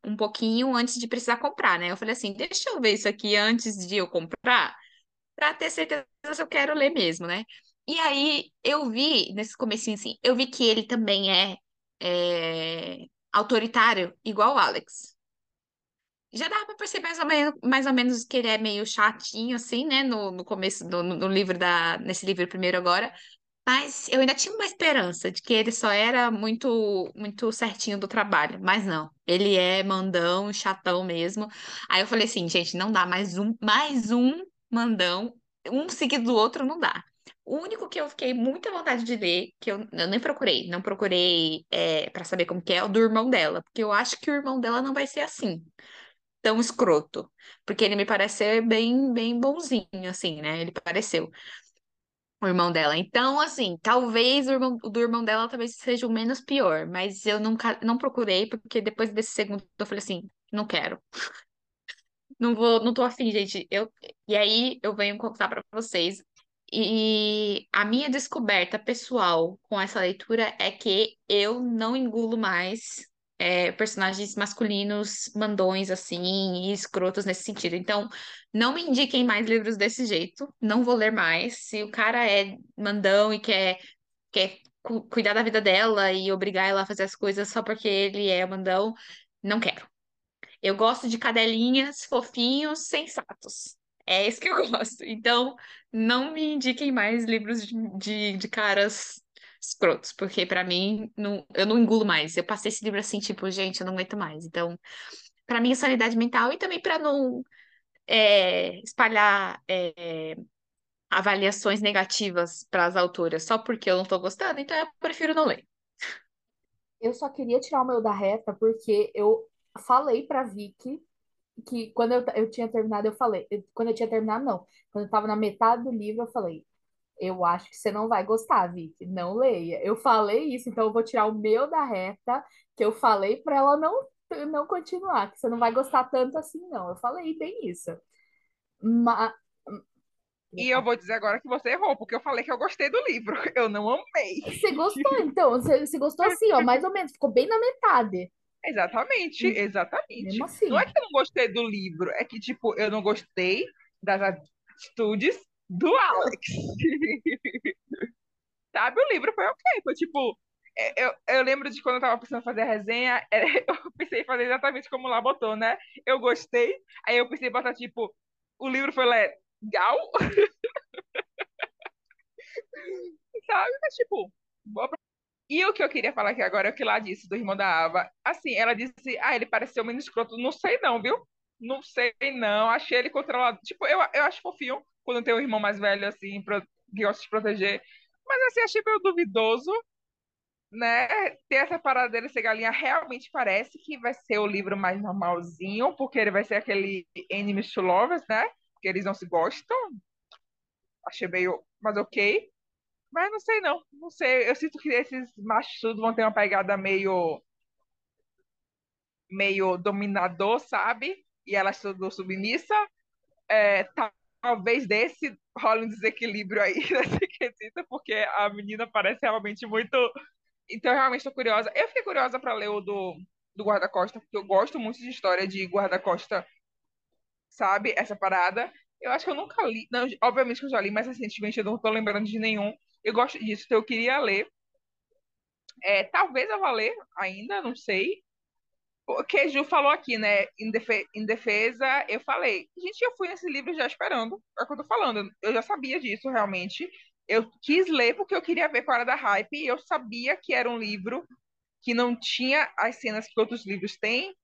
um pouquinho antes de precisar comprar, né? Eu falei assim, deixa eu ver isso aqui antes de eu comprar, para ter certeza se eu quero ler mesmo, né? E aí eu vi, nesse comecinho assim, eu vi que ele também é, é autoritário, igual o Alex. Já dá pra perceber mais ou menos, mais ou menos que ele é meio chatinho, assim, né? No, no começo do no, no livro da. Nesse livro primeiro agora. Mas eu ainda tinha uma esperança de que ele só era muito muito certinho do trabalho. Mas não. Ele é mandão, chatão mesmo. Aí eu falei assim, gente, não dá mais um, mais um mandão, um seguido do outro não dá. O único que eu fiquei muita vontade de ler, que eu, eu nem procurei, não procurei é, para saber como que é, é o do irmão dela, porque eu acho que o irmão dela não vai ser assim tão escroto, porque ele me parece bem, bem bonzinho, assim, né? Ele pareceu o irmão dela. Então, assim, talvez o, irmão, o do irmão dela talvez seja o menos pior, mas eu nunca não procurei, porque depois desse segundo eu falei assim, não quero. Não vou, não tô afim, gente. Eu, e aí eu venho contar para vocês. E a minha descoberta pessoal com essa leitura é que eu não engulo mais é, personagens masculinos mandões, assim, e escrotos nesse sentido. Então, não me indiquem mais livros desse jeito, não vou ler mais. Se o cara é mandão e quer, quer cu cuidar da vida dela e obrigar ela a fazer as coisas só porque ele é mandão, não quero. Eu gosto de cadelinhas, fofinhos, sensatos. É isso que eu gosto. Então, não me indiquem mais livros de, de, de caras escrotos, porque para mim não, eu não engulo mais. Eu passei esse livro assim, tipo, gente, eu não aguento mais. Então, para mim, é sanidade mental e também para não é, espalhar é, avaliações negativas para as autoras só porque eu não estou gostando, então eu prefiro não ler. Eu só queria tirar o meu da reta porque eu falei para Vicky que quando eu, eu tinha terminado, eu falei, quando eu tinha terminado, não, quando eu estava na metade do livro, eu falei, eu acho que você não vai gostar, Vicky. Não leia. Eu falei isso, então eu vou tirar o meu da reta, que eu falei para ela não, não continuar, que você não vai gostar tanto assim, não. Eu falei bem isso. Mas. E eu vou dizer agora que você errou, porque eu falei que eu gostei do livro. Eu não amei. Você gostou, então? Você, você gostou assim, ó, mais ou menos. Ficou bem na metade. Exatamente, exatamente. Assim. Não é que eu não gostei do livro, é que, tipo, eu não gostei das atitudes do Alex. Sabe, o livro foi ok. Foi tipo. É, eu, eu lembro de quando eu tava pensando em fazer a resenha, eu pensei em fazer exatamente como lá botou, né? Eu gostei, aí eu pensei em botar, tipo, o livro foi legal. Sabe? Mas, tipo, boa pra... E o que eu queria falar aqui agora é o que lá disse do irmão da Ava. Assim, ela disse, ah, ele pareceu menos escroto. Não sei não, viu? Não sei não. Achei ele controlado. Tipo, eu, eu acho fofinho quando tem um irmão mais velho, assim, que gosta de proteger. Mas assim, achei meio duvidoso, né? Ter essa parada dele ser galinha realmente parece que vai ser o livro mais normalzinho, porque ele vai ser aquele enemies to lovers, né? Porque eles não se gostam. Achei meio, mas ok. Mas não sei não, não sei. Eu sinto que esses machos tudo vão ter uma pegada meio meio dominador, sabe? E ela tudo submissa. É, talvez desse role um desequilíbrio aí nesse quesito, porque a menina parece realmente muito. Então, eu realmente estou curiosa. Eu fiquei curiosa para ler o do, do guarda-costa, porque eu gosto muito de história de guarda-costa, sabe? Essa parada. Eu acho que eu nunca li. Não, obviamente que eu já li, mas recentemente eu não estou lembrando de nenhum. Eu gosto disso, então eu queria ler. É, talvez eu vá ler ainda, não sei. O que Ju falou aqui, né? Em, defe em defesa, eu falei. Gente, eu fui nesse livro já esperando. É o que eu tô falando. Eu já sabia disso, realmente. Eu quis ler porque eu queria ver qual era da hype. E eu sabia que era um livro que não tinha as cenas que outros livros têm,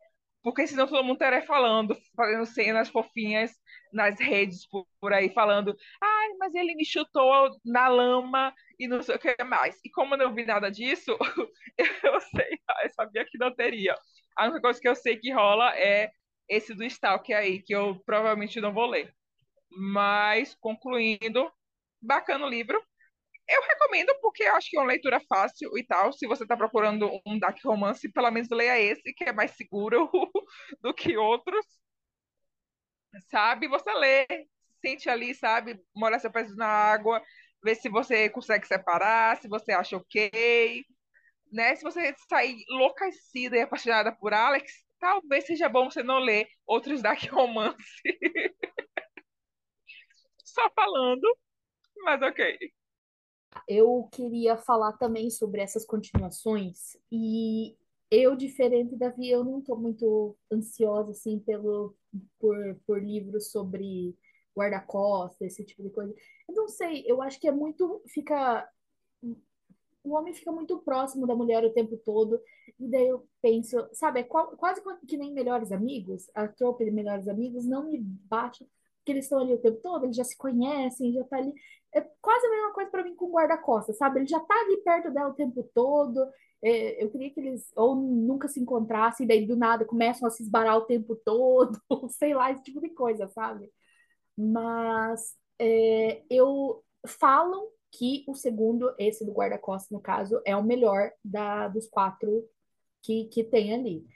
porque senão todo mundo estaria falando, fazendo cenas fofinhas nas redes por, aí, falando, ai, mas ele me chutou na lama e não sei o que mais. E como eu não vi nada disso, eu sei, eu sabia que não teria. A única coisa que eu sei que rola é esse do Stalker aí, que eu provavelmente não vou ler. Mas, concluindo, bacana o livro. Eu recomendo porque eu acho que é uma leitura fácil e tal. Se você está procurando um dark romance, pelo menos leia esse, que é mais seguro do que outros. Sabe? Você lê, sente ali, sabe? Molha seu peso na água, vê se você consegue separar, se você acha ok. Né? Se você sair enlouquecida e apaixonada por Alex, talvez seja bom você não ler outros dark romance. Só falando, mas ok. Eu queria falar também sobre essas continuações e eu, diferente da Via, eu não estou muito ansiosa assim pelo por, por livros sobre guarda-costas, esse tipo de coisa. Eu não sei, eu acho que é muito fica o homem fica muito próximo da mulher o tempo todo e daí eu penso, sabe, é quase que nem melhores amigos, a tropa de melhores amigos não me bate porque eles estão ali o tempo todo, eles já se conhecem, já tá ali é quase a mesma coisa para mim com guarda-costas, sabe? Ele já tá ali perto dela o tempo todo. É, eu queria que eles ou nunca se encontrassem, daí do nada começam a se esbarar o tempo todo, sei lá, esse tipo de coisa, sabe? Mas é, eu falam que o segundo, esse do guarda-costas, no caso, é o melhor da, dos quatro que, que tem ali.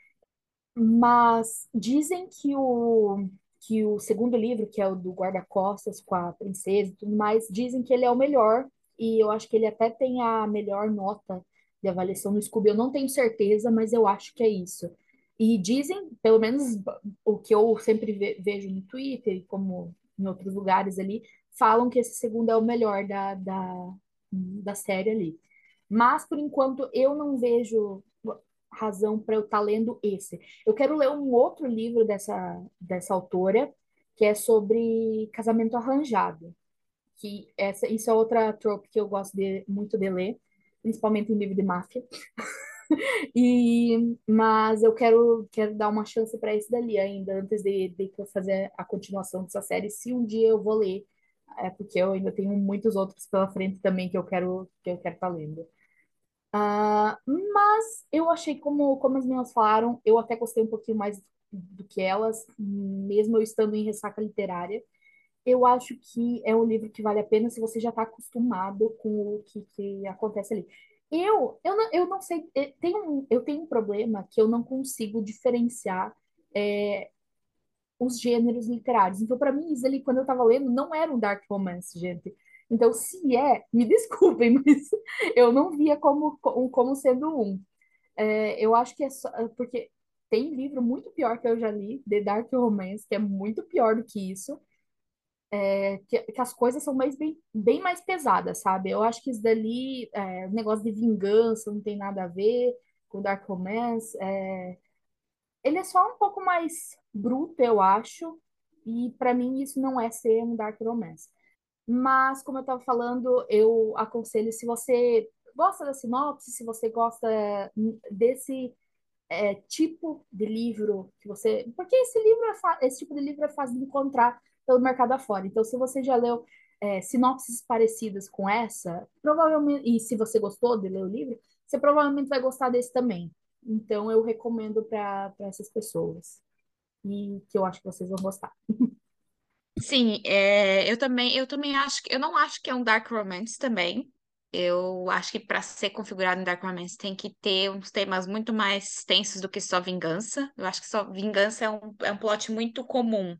Mas dizem que o que o segundo livro, que é o do guarda-costas com a princesa e tudo mais, dizem que ele é o melhor, e eu acho que ele até tem a melhor nota de avaliação no Scooby. Eu não tenho certeza, mas eu acho que é isso. E dizem, pelo menos o que eu sempre ve vejo no Twitter, como em outros lugares ali, falam que esse segundo é o melhor da, da, da série ali. Mas, por enquanto, eu não vejo razão para eu estar tá lendo esse. Eu quero ler um outro livro dessa, dessa autora, que é sobre casamento arranjado. Que essa, isso é outra trope que eu gosto de, muito de ler, principalmente em livro de máfia. e, mas eu quero, quero dar uma chance para esse dali ainda, antes de, de fazer a continuação dessa série, se um dia eu vou ler, é porque eu ainda tenho muitos outros pela frente também que eu quero que eu quero estar tá lendo. Uh, mas eu achei, como, como as meninas falaram, eu até gostei um pouquinho mais do que elas, mesmo eu estando em ressaca literária. Eu acho que é um livro que vale a pena se você já está acostumado com o que, que acontece ali. Eu, eu, não, eu não sei, eu tenho, eu tenho um problema que eu não consigo diferenciar é, os gêneros literários. Então, para mim, isso ali, quando eu estava lendo, não era um dark romance, gente. Então, se é, me desculpem, mas eu não via como, como sendo um. É, eu acho que é só, porque tem livro muito pior que eu já li, The Dark Romance, que é muito pior do que isso. É, que, que, as coisas são mais bem, bem mais pesadas, sabe? Eu acho que isso dali, é, negócio de vingança não tem nada a ver com Dark Romance. É, ele é só um pouco mais bruto, eu acho, e para mim isso não é ser um Dark Romance. Mas, como eu estava falando, eu aconselho, se você gosta da sinopse, se você gosta desse é, tipo de livro que você. Porque esse livro é esse tipo de livro é fácil de encontrar pelo mercado afora. Então, se você já leu é, sinopses parecidas com essa, provavelmente, e se você gostou de ler o livro, você provavelmente vai gostar desse também. Então, eu recomendo para essas pessoas. E que eu acho que vocês vão gostar. Sim, é, eu também, eu também acho que eu não acho que é um dark romance também. Eu acho que para ser configurado em dark romance tem que ter uns temas muito mais tensos do que só vingança. Eu acho que só vingança é um, é um plot muito comum.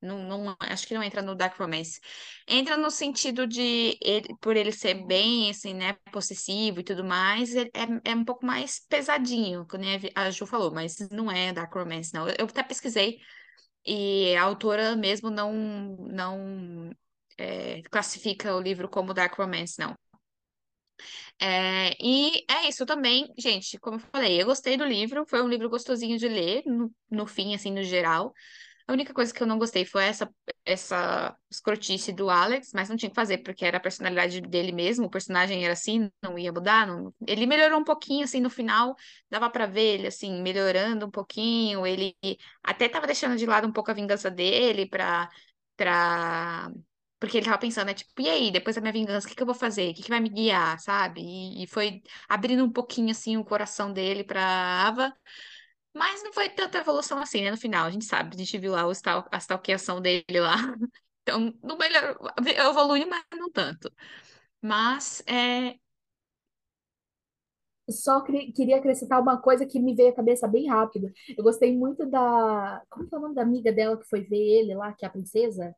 Não, não, acho que não entra no dark romance. Entra no sentido de ele, por ele ser bem assim, né, possessivo e tudo mais, é, é um pouco mais pesadinho, como a Ju falou, mas não é dark romance, não. Eu, até pesquisei e a autora mesmo não, não é, classifica o livro como dark romance, não. É, e é isso também, gente, como eu falei, eu gostei do livro, foi um livro gostosinho de ler, no, no fim, assim, no geral. A única coisa que eu não gostei foi essa, essa escrotice do Alex, mas não tinha que fazer, porque era a personalidade dele mesmo, o personagem era assim, não ia mudar. Não... Ele melhorou um pouquinho, assim, no final, dava para ver ele, assim, melhorando um pouquinho. Ele até tava deixando de lado um pouco a vingança dele pra. pra... Porque ele tava pensando, né, tipo, e aí, depois da minha vingança, o que que eu vou fazer? O que que vai me guiar, sabe? E, e foi abrindo um pouquinho, assim, o coração dele pra Ava. Mas não foi tanta evolução assim, né? No final, a gente sabe, a gente viu lá o stal a stalkeação dele lá. Então, não melhor, evolui, mas não tanto. Mas é. Só queria acrescentar uma coisa que me veio à cabeça bem rápido. Eu gostei muito da. Como que é o nome da amiga dela que foi ver ele lá, que é a princesa?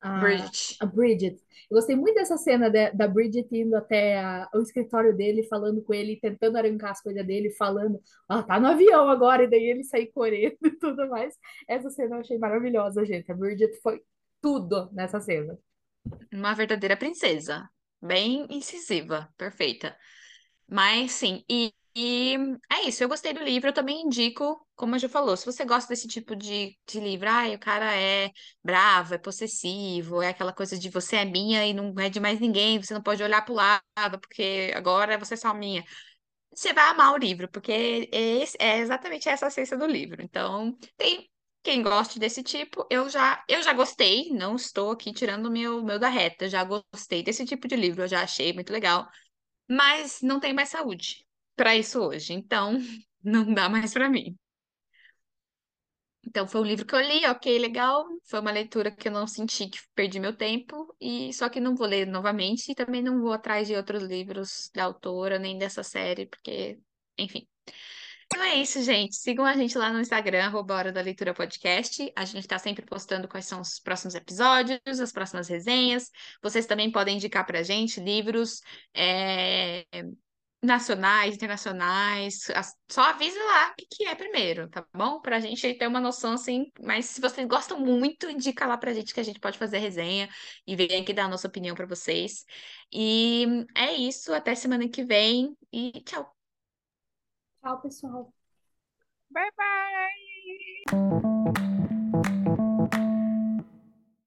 A, Bridget. a Bridget. Eu gostei muito dessa cena de, da Bridget indo até a, o escritório dele, falando com ele, tentando arrancar as coisas dele, falando, ah, tá no avião agora, e daí ele sair correndo e tudo mais. Essa cena eu achei maravilhosa, gente. A Bridget foi tudo nessa cena. Uma verdadeira princesa. Bem incisiva, perfeita. Mas sim, e, e é isso, eu gostei do livro, eu também indico, como a Ju falou, se você gosta desse tipo de, de livro, ai, o cara é bravo, é possessivo, é aquela coisa de você é minha e não é de mais ninguém, você não pode olhar pro lado, porque agora você é só minha. Você vai amar o livro, porque esse, é exatamente essa a essência do livro. Então, tem quem goste desse tipo, eu já, eu já gostei, não estou aqui tirando o meu, meu da reta, já gostei desse tipo de livro, eu já achei muito legal, mas não tem mais saúde para isso hoje, então não dá mais para mim. Então foi um livro que eu li, ok, legal. Foi uma leitura que eu não senti que perdi meu tempo e só que não vou ler novamente e também não vou atrás de outros livros da autora nem dessa série, porque, enfim. Então é isso, gente. Sigam a gente lá no Instagram, arroba Hora da Leitura Podcast. A gente está sempre postando quais são os próximos episódios, as próximas resenhas. Vocês também podem indicar para a gente livros, é nacionais, internacionais, só avisa lá o que, que é primeiro, tá bom? Pra gente ter uma noção assim, mas se vocês gostam muito, indica lá pra gente que a gente pode fazer resenha e vir aqui dar a nossa opinião para vocês. E é isso, até semana que vem e tchau. Tchau, pessoal. Bye bye.